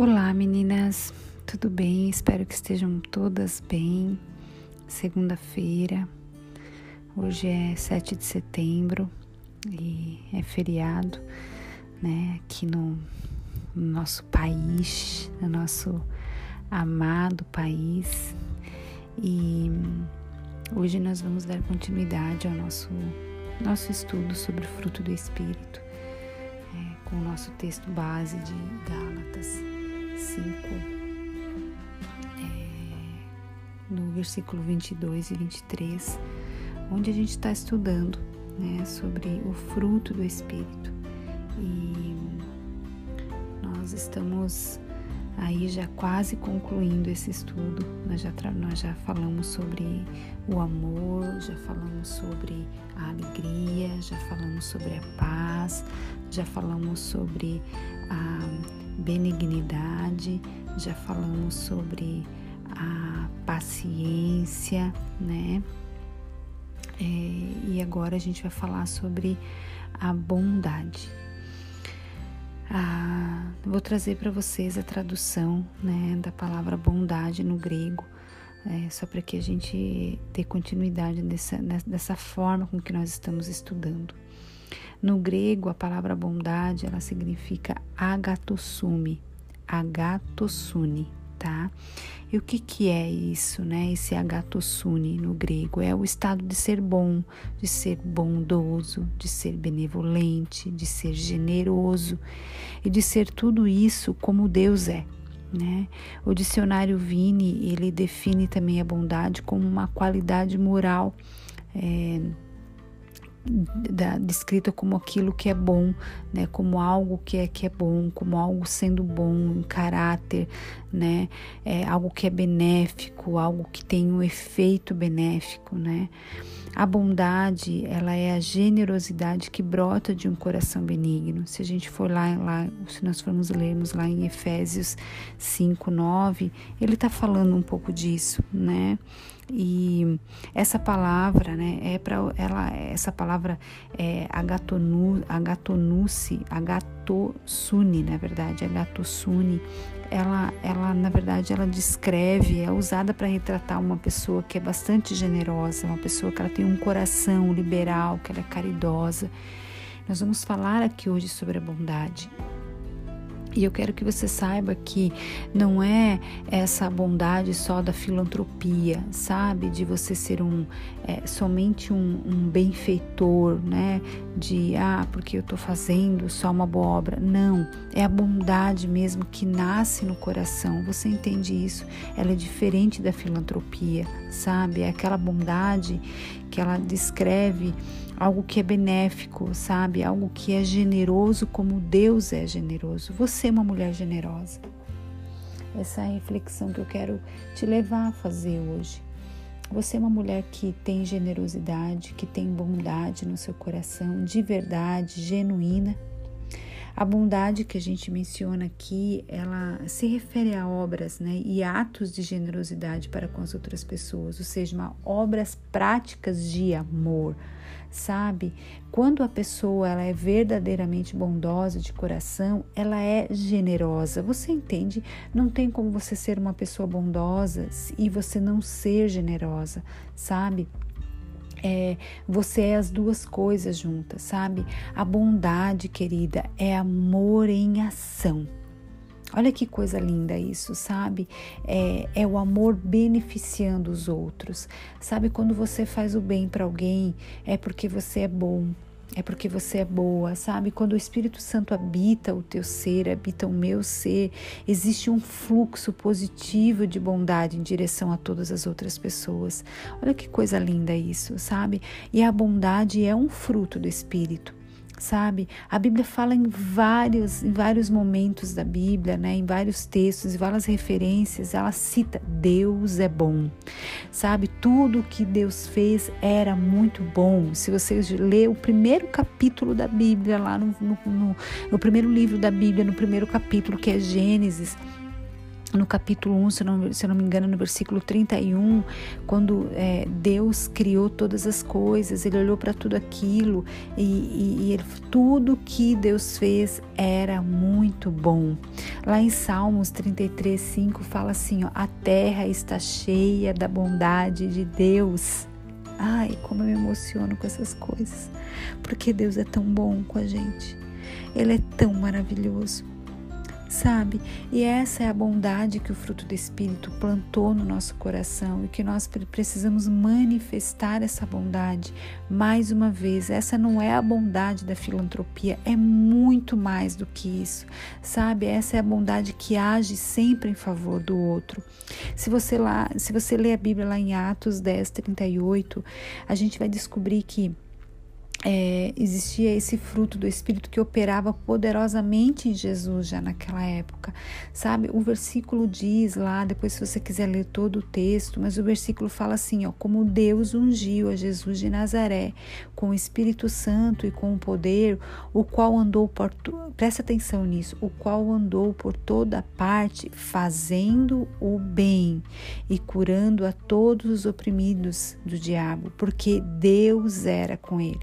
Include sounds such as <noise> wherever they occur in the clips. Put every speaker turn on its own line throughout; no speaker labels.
Olá meninas, tudo bem? Espero que estejam todas bem. Segunda-feira, hoje é 7 de setembro e é feriado, né? Aqui no, no nosso país, no nosso amado país. E hoje nós vamos dar continuidade ao nosso, nosso estudo sobre o fruto do Espírito, é, com o nosso texto base de Gálatas 5, é, no versículo 22 e 23, onde a gente está estudando né, sobre o fruto do Espírito. E nós estamos aí já quase concluindo esse estudo, nós já, nós já falamos sobre o amor, já falamos sobre a alegria, já falamos sobre a paz, já falamos sobre a benignidade, já falamos sobre a paciência, né? É, e agora a gente vai falar sobre a bondade. Ah, vou trazer para vocês a tradução né, da palavra bondade no grego, é, só para que a gente dê continuidade dessa, dessa forma com que nós estamos estudando. No grego, a palavra bondade ela significa agatosune, agatosune, tá? E o que, que é isso, né? Esse agatosune no grego é o estado de ser bom, de ser bondoso, de ser benevolente, de ser generoso e de ser tudo isso como Deus é. Né? O dicionário Vini ele define também a bondade como uma qualidade moral é, da, descrita como aquilo que é bom, né, como algo que é que é bom, como algo sendo bom em caráter, né, é algo que é benéfico, algo que tem um efeito benéfico, né. A bondade, ela é a generosidade que brota de um coração benigno. Se a gente for lá, lá se nós formos lermos lá em Efésios 5, 9, ele está falando um pouco disso, né? E essa palavra, né, é para ela essa palavra é agatonu, agatonusse, agatosune, na verdade, agatosune, ela ela na verdade ela descreve, é usada para retratar uma pessoa que é bastante generosa, uma pessoa que ela tem um coração liberal, que ela é caridosa. Nós vamos falar aqui hoje sobre a bondade. E eu quero que você saiba que não é essa bondade só da filantropia, sabe? De você ser um é, somente um, um, benfeitor, né? De ah, porque eu estou fazendo só uma boa obra. Não, é a bondade mesmo que nasce no coração. Você entende isso? Ela é diferente da filantropia, sabe? É aquela bondade que ela descreve algo que é benéfico, sabe? Algo que é generoso como Deus é generoso. Você é uma mulher generosa. Essa é a reflexão que eu quero te levar a fazer hoje. Você é uma mulher que tem generosidade, que tem bondade no seu coração, de verdade, genuína. A bondade que a gente menciona aqui, ela se refere a obras né, e atos de generosidade para com as outras pessoas, ou seja, uma, obras práticas de amor, sabe? Quando a pessoa ela é verdadeiramente bondosa de coração, ela é generosa. Você entende? Não tem como você ser uma pessoa bondosa e você não ser generosa, sabe? É, você é as duas coisas juntas, sabe? A bondade, querida, é amor em ação. Olha que coisa linda isso, sabe? É, é o amor beneficiando os outros. Sabe, quando você faz o bem para alguém, é porque você é bom, é porque você é boa, sabe? Quando o Espírito Santo habita o teu ser, habita o meu ser, existe um fluxo positivo de bondade em direção a todas as outras pessoas. Olha que coisa linda isso, sabe? E a bondade é um fruto do Espírito sabe? A Bíblia fala em vários, em vários momentos da Bíblia, né? Em vários textos, em várias referências, ela cita Deus é bom, sabe? Tudo que Deus fez era muito bom. Se você ler o primeiro capítulo da Bíblia, lá no, no, no, no primeiro livro da Bíblia, no primeiro capítulo, que é Gênesis, no capítulo 1, se não, se não me engano, no versículo 31, quando é, Deus criou todas as coisas, ele olhou para tudo aquilo e, e, e ele, tudo que Deus fez era muito bom. Lá em Salmos 33, 5 fala assim: ó, a terra está cheia da bondade de Deus. Ai, como eu me emociono com essas coisas, porque Deus é tão bom com a gente, Ele é tão maravilhoso sabe? E essa é a bondade que o fruto do Espírito plantou no nosso coração e que nós precisamos manifestar essa bondade mais uma vez. Essa não é a bondade da filantropia, é muito mais do que isso, sabe? Essa é a bondade que age sempre em favor do outro. Se você lá, se você ler a Bíblia lá em Atos 10, 38, a gente vai descobrir que é, existia esse fruto do Espírito que operava poderosamente em Jesus já naquela época, sabe? O versículo diz lá, depois se você quiser ler todo o texto, mas o versículo fala assim, ó, como Deus ungiu a Jesus de Nazaré com o Espírito Santo e com o poder, o qual andou por, presta atenção nisso, o qual andou por toda parte fazendo o bem e curando a todos os oprimidos do diabo, porque Deus era com ele.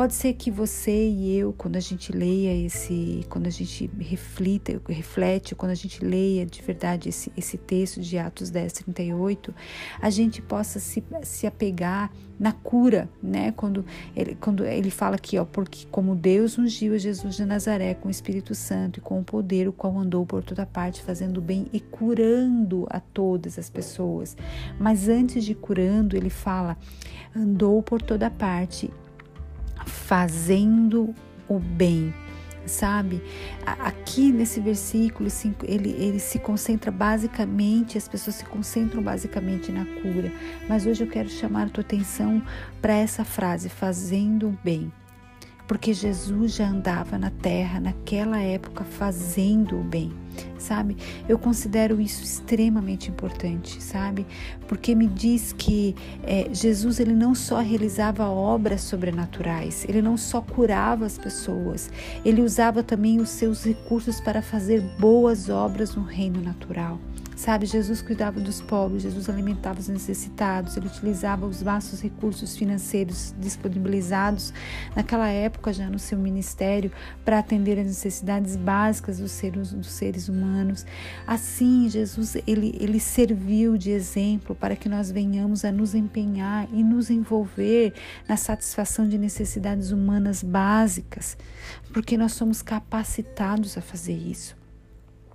Pode ser que você e eu, quando a gente leia esse, quando a gente reflita, reflete, quando a gente leia de verdade esse, esse texto de Atos 10, 38, a gente possa se, se apegar na cura, né? Quando ele, quando ele fala aqui, ó, porque como Deus ungiu a Jesus de Nazaré com o Espírito Santo e com o poder, o qual andou por toda parte fazendo bem e curando a todas as pessoas. Mas antes de curando, ele fala, andou por toda parte fazendo o bem, sabe? Aqui nesse versículo ele, ele se concentra basicamente, as pessoas se concentram basicamente na cura, mas hoje eu quero chamar a tua atenção para essa frase, fazendo o bem. Porque Jesus já andava na terra naquela época fazendo o bem, sabe? Eu considero isso extremamente importante, sabe? Porque me diz que é, Jesus ele não só realizava obras sobrenaturais, ele não só curava as pessoas, ele usava também os seus recursos para fazer boas obras no reino natural. Sabe, Jesus cuidava dos pobres, Jesus alimentava os necessitados, ele utilizava os vastos recursos financeiros disponibilizados naquela época já no seu ministério para atender as necessidades básicas dos seres, dos seres humanos. Assim, Jesus ele, ele serviu de exemplo para que nós venhamos a nos empenhar e nos envolver na satisfação de necessidades humanas básicas, porque nós somos capacitados a fazer isso.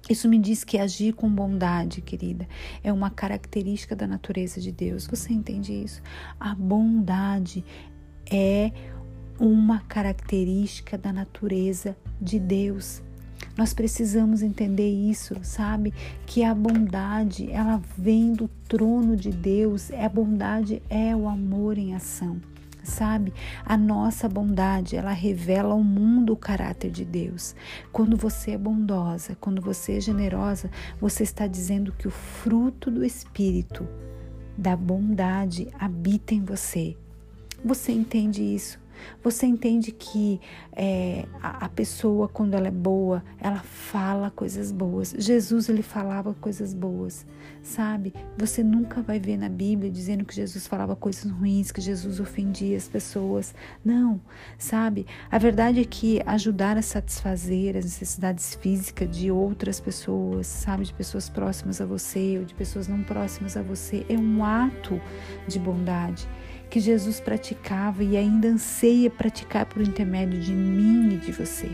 Isso me diz que agir com bondade, querida, é uma característica da natureza de Deus. Você entende isso? A bondade é uma característica da natureza de Deus. Nós precisamos entender isso, sabe? Que a bondade, ela vem do trono de Deus. A bondade é o amor em ação sabe? A nossa bondade, ela revela ao mundo o caráter de Deus. Quando você é bondosa, quando você é generosa, você está dizendo que o fruto do Espírito, da bondade, habita em você. Você entende isso? Você entende que é, a, a, pessoa, quando ela é boa, ela fala coisas boas. Jesus, ele falava coisas boas, sabe? Você nunca vai ver na Bíblia dizendo que Jesus falava coisas ruins, que Jesus ofendia as pessoas. Não, sabe? A verdade é que ajudar a satisfazer as necessidades físicas de outras pessoas, sabe? De pessoas próximas a você ou de pessoas não próximas a você, é um ato de bondade que Jesus praticava e ainda anseia praticar por intermédio de mim e de você.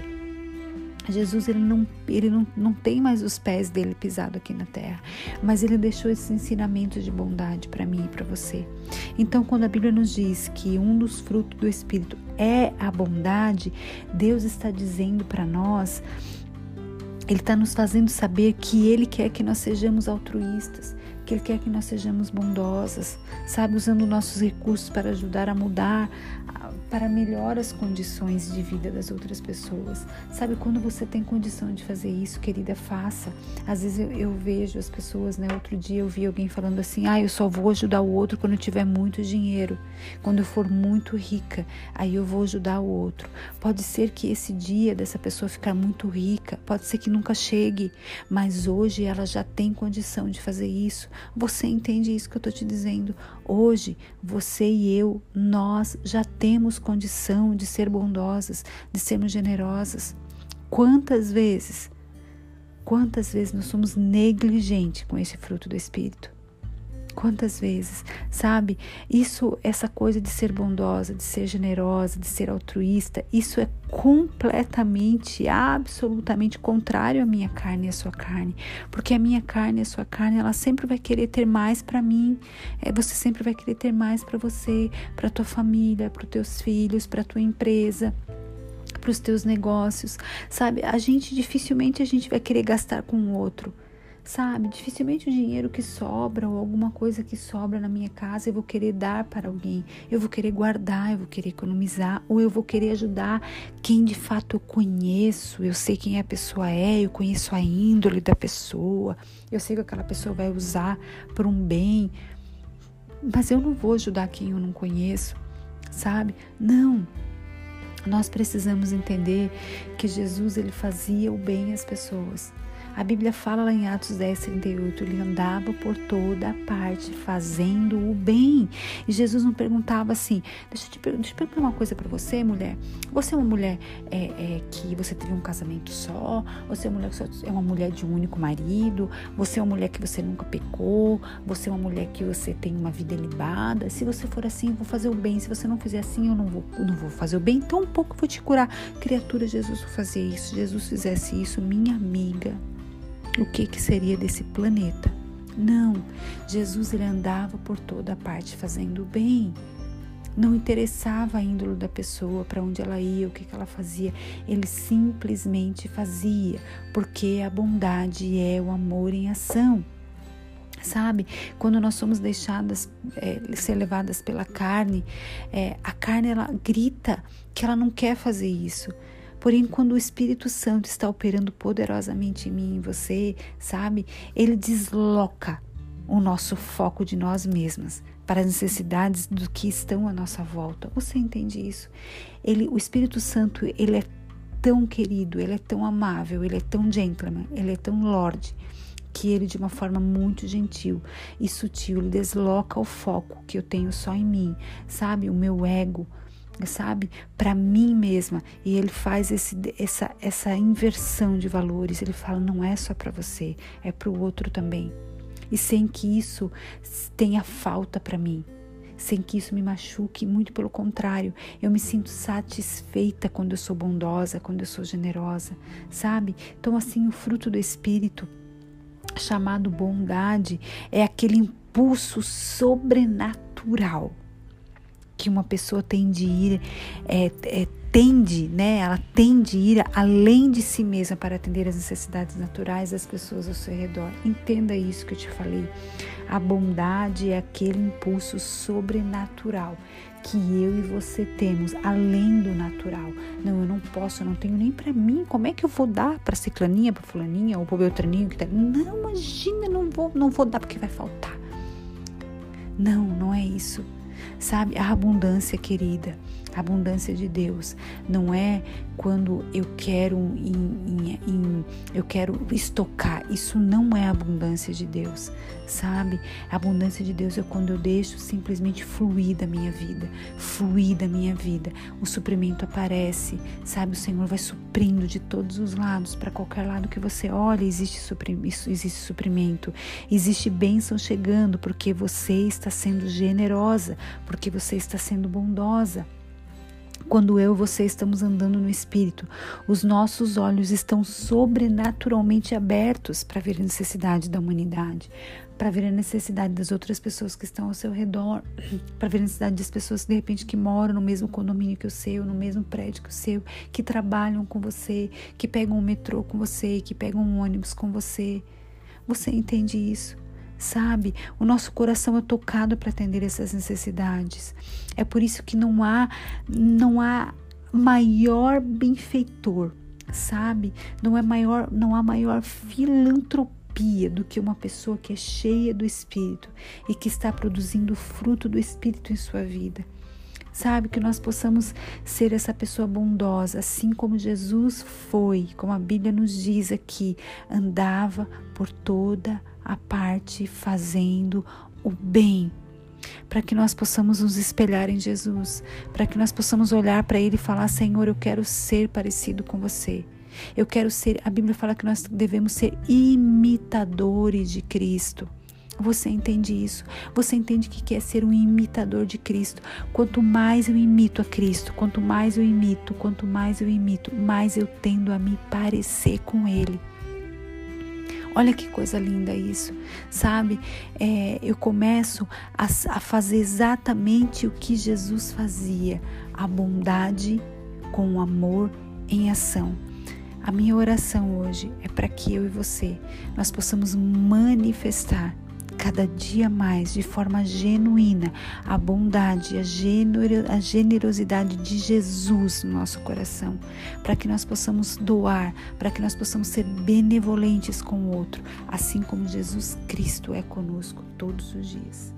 Jesus ele não, ele não, não tem mais os pés dele pisado aqui na terra, mas ele deixou esse ensinamento de bondade para mim e para você. Então, quando a Bíblia nos diz que um dos frutos do Espírito é a bondade, Deus está dizendo para nós, Ele está nos fazendo saber que Ele quer que nós sejamos altruístas, que Ele quer que nós sejamos bondosas, sabe, usando nossos recursos para ajudar a mudar para melhorar as condições de vida das outras pessoas. Sabe, quando você tem condição de fazer isso, querida, faça. Às vezes eu, eu vejo as pessoas, né? Outro dia eu vi alguém falando assim: ah, eu só vou ajudar o outro quando eu tiver muito dinheiro, quando eu for muito rica, aí eu vou ajudar o outro. Pode ser que esse dia dessa pessoa ficar muito rica, pode ser que nunca chegue, mas hoje ela já tem condição de fazer isso. Você entende isso que eu estou te dizendo? Hoje, você e eu, nós já temos condição de ser bondosas, de sermos generosas. Quantas vezes, quantas vezes nós somos negligentes com esse fruto do Espírito? Quantas vezes, sabe? Isso, essa coisa de ser bondosa, de ser generosa, de ser altruísta, isso é completamente, absolutamente contrário à minha carne e à sua carne, porque a minha carne e a sua carne, ela sempre vai querer ter mais para mim. É, você sempre vai querer ter mais para você, para tua família, para teus filhos, para tua empresa para os teus negócios, sabe? A gente dificilmente a gente vai querer gastar com o outro sabe? Dificilmente o dinheiro que sobra ou alguma coisa que sobra na minha casa eu vou querer dar para alguém, eu vou querer guardar, eu vou querer economizar ou eu vou querer ajudar quem de fato eu conheço, eu sei quem a pessoa é, eu conheço a índole da pessoa, eu sei que aquela pessoa vai usar por um bem, mas eu não vou ajudar quem eu não conheço, sabe? Não. Nós precisamos entender que Jesus ele fazia o bem às pessoas. A Bíblia fala lá em Atos 10, 38, ele andava por toda parte fazendo o bem. E Jesus não perguntava assim: deixa eu, te, deixa eu perguntar uma coisa para você, mulher. Você é uma mulher é, é, que você teve um casamento só? Você é uma, mulher é uma mulher de um único marido? Você é uma mulher que você nunca pecou? Você é uma mulher que você tem uma vida ilibada? Se você for assim, eu vou fazer o bem. Se você não fizer assim, eu não vou, não vou fazer o bem. Um pouco eu vou te curar. Criatura, Jesus fazia isso. Jesus fizesse isso, minha amiga o que, que seria desse planeta. Não, Jesus ele andava por toda parte fazendo o bem. Não interessava a índole da pessoa, para onde ela ia, o que, que ela fazia. Ele simplesmente fazia, porque a bondade é o amor em ação. Sabe, quando nós somos deixadas é, ser levadas pela carne, é, a carne ela grita que ela não quer fazer isso, Porém, quando o Espírito Santo está operando poderosamente em mim em você, sabe, ele desloca o nosso foco de nós mesmas para as necessidades do que estão à nossa volta. Você entende isso? Ele, o Espírito Santo, ele é tão querido, ele é tão amável, ele é tão gentleman, ele é tão lorde que ele de uma forma muito gentil e sutil ele desloca o foco que eu tenho só em mim, sabe? O meu ego, sabe, para mim mesma. E ele faz esse, essa, essa inversão de valores. Ele fala: não é só para você, é para o outro também. E sem que isso tenha falta para mim, sem que isso me machuque, muito pelo contrário, eu me sinto satisfeita quando eu sou bondosa, quando eu sou generosa, sabe? Então, assim, o fruto do Espírito, chamado bondade, é aquele impulso sobrenatural que uma pessoa tem de ir, é, é, tende, né? Ela tende a ir além de si mesma para atender as necessidades naturais das pessoas ao seu redor. Entenda isso que eu te falei. A bondade é aquele impulso sobrenatural que eu e você temos além do natural. Não, eu não posso, eu não tenho nem para mim. Como é que eu vou dar para ciclaninha, para fulaninha ou para beltraninho que tá? Não, imagina, não vou, não vou dar porque vai faltar. Não, não é isso. Sabe, a abundância, querida, a abundância de Deus não é quando eu quero em, em, em, eu quero estocar. Isso não é abundância de Deus, sabe? A abundância de Deus é quando eu deixo simplesmente fluir da minha vida, fluir da minha vida. O suprimento aparece, sabe? O Senhor vai suprindo de todos os lados, para qualquer lado que você olhe, existe, suprimento, existe suprimento, existe bênção chegando, porque você está sendo generosa, porque você está sendo bondosa. Quando eu e você estamos andando no Espírito, os nossos olhos estão sobrenaturalmente abertos para ver a necessidade da humanidade, para ver a necessidade das outras pessoas que estão ao seu redor, <clears throat> para ver a necessidade das pessoas de repente que moram no mesmo condomínio que o seu, no mesmo prédio que o seu, que trabalham com você, que pegam o metrô com você, que pegam um ônibus com você. Você entende isso? Sabe? O nosso coração é tocado para atender essas necessidades. É por isso que não há não há maior benfeitor, sabe? Não é maior, não há maior filantropia do que uma pessoa que é cheia do espírito e que está produzindo o fruto do espírito em sua vida. Sabe, que nós possamos ser essa pessoa bondosa, assim como Jesus foi, como a Bíblia nos diz aqui, andava por toda a parte fazendo o bem. Para que nós possamos nos espelhar em Jesus, para que nós possamos olhar para Ele e falar: Senhor, eu quero ser parecido com você. Eu quero ser. A Bíblia fala que nós devemos ser imitadores de Cristo. Você entende isso? Você entende que quer ser um imitador de Cristo? Quanto mais eu imito a Cristo, quanto mais eu imito, quanto mais eu imito, mais eu tendo a me parecer com Ele. Olha que coisa linda isso, sabe? É, eu começo a, a fazer exatamente o que Jesus fazia, a bondade com o amor em ação. A minha oração hoje é para que eu e você nós possamos manifestar cada dia mais, de forma genuína, a bondade, a, generosidade de Jesus no nosso coração, para que nós possamos doar, para que nós possamos ser benevolentes com o outro, assim como Jesus Cristo é conosco todos os dias.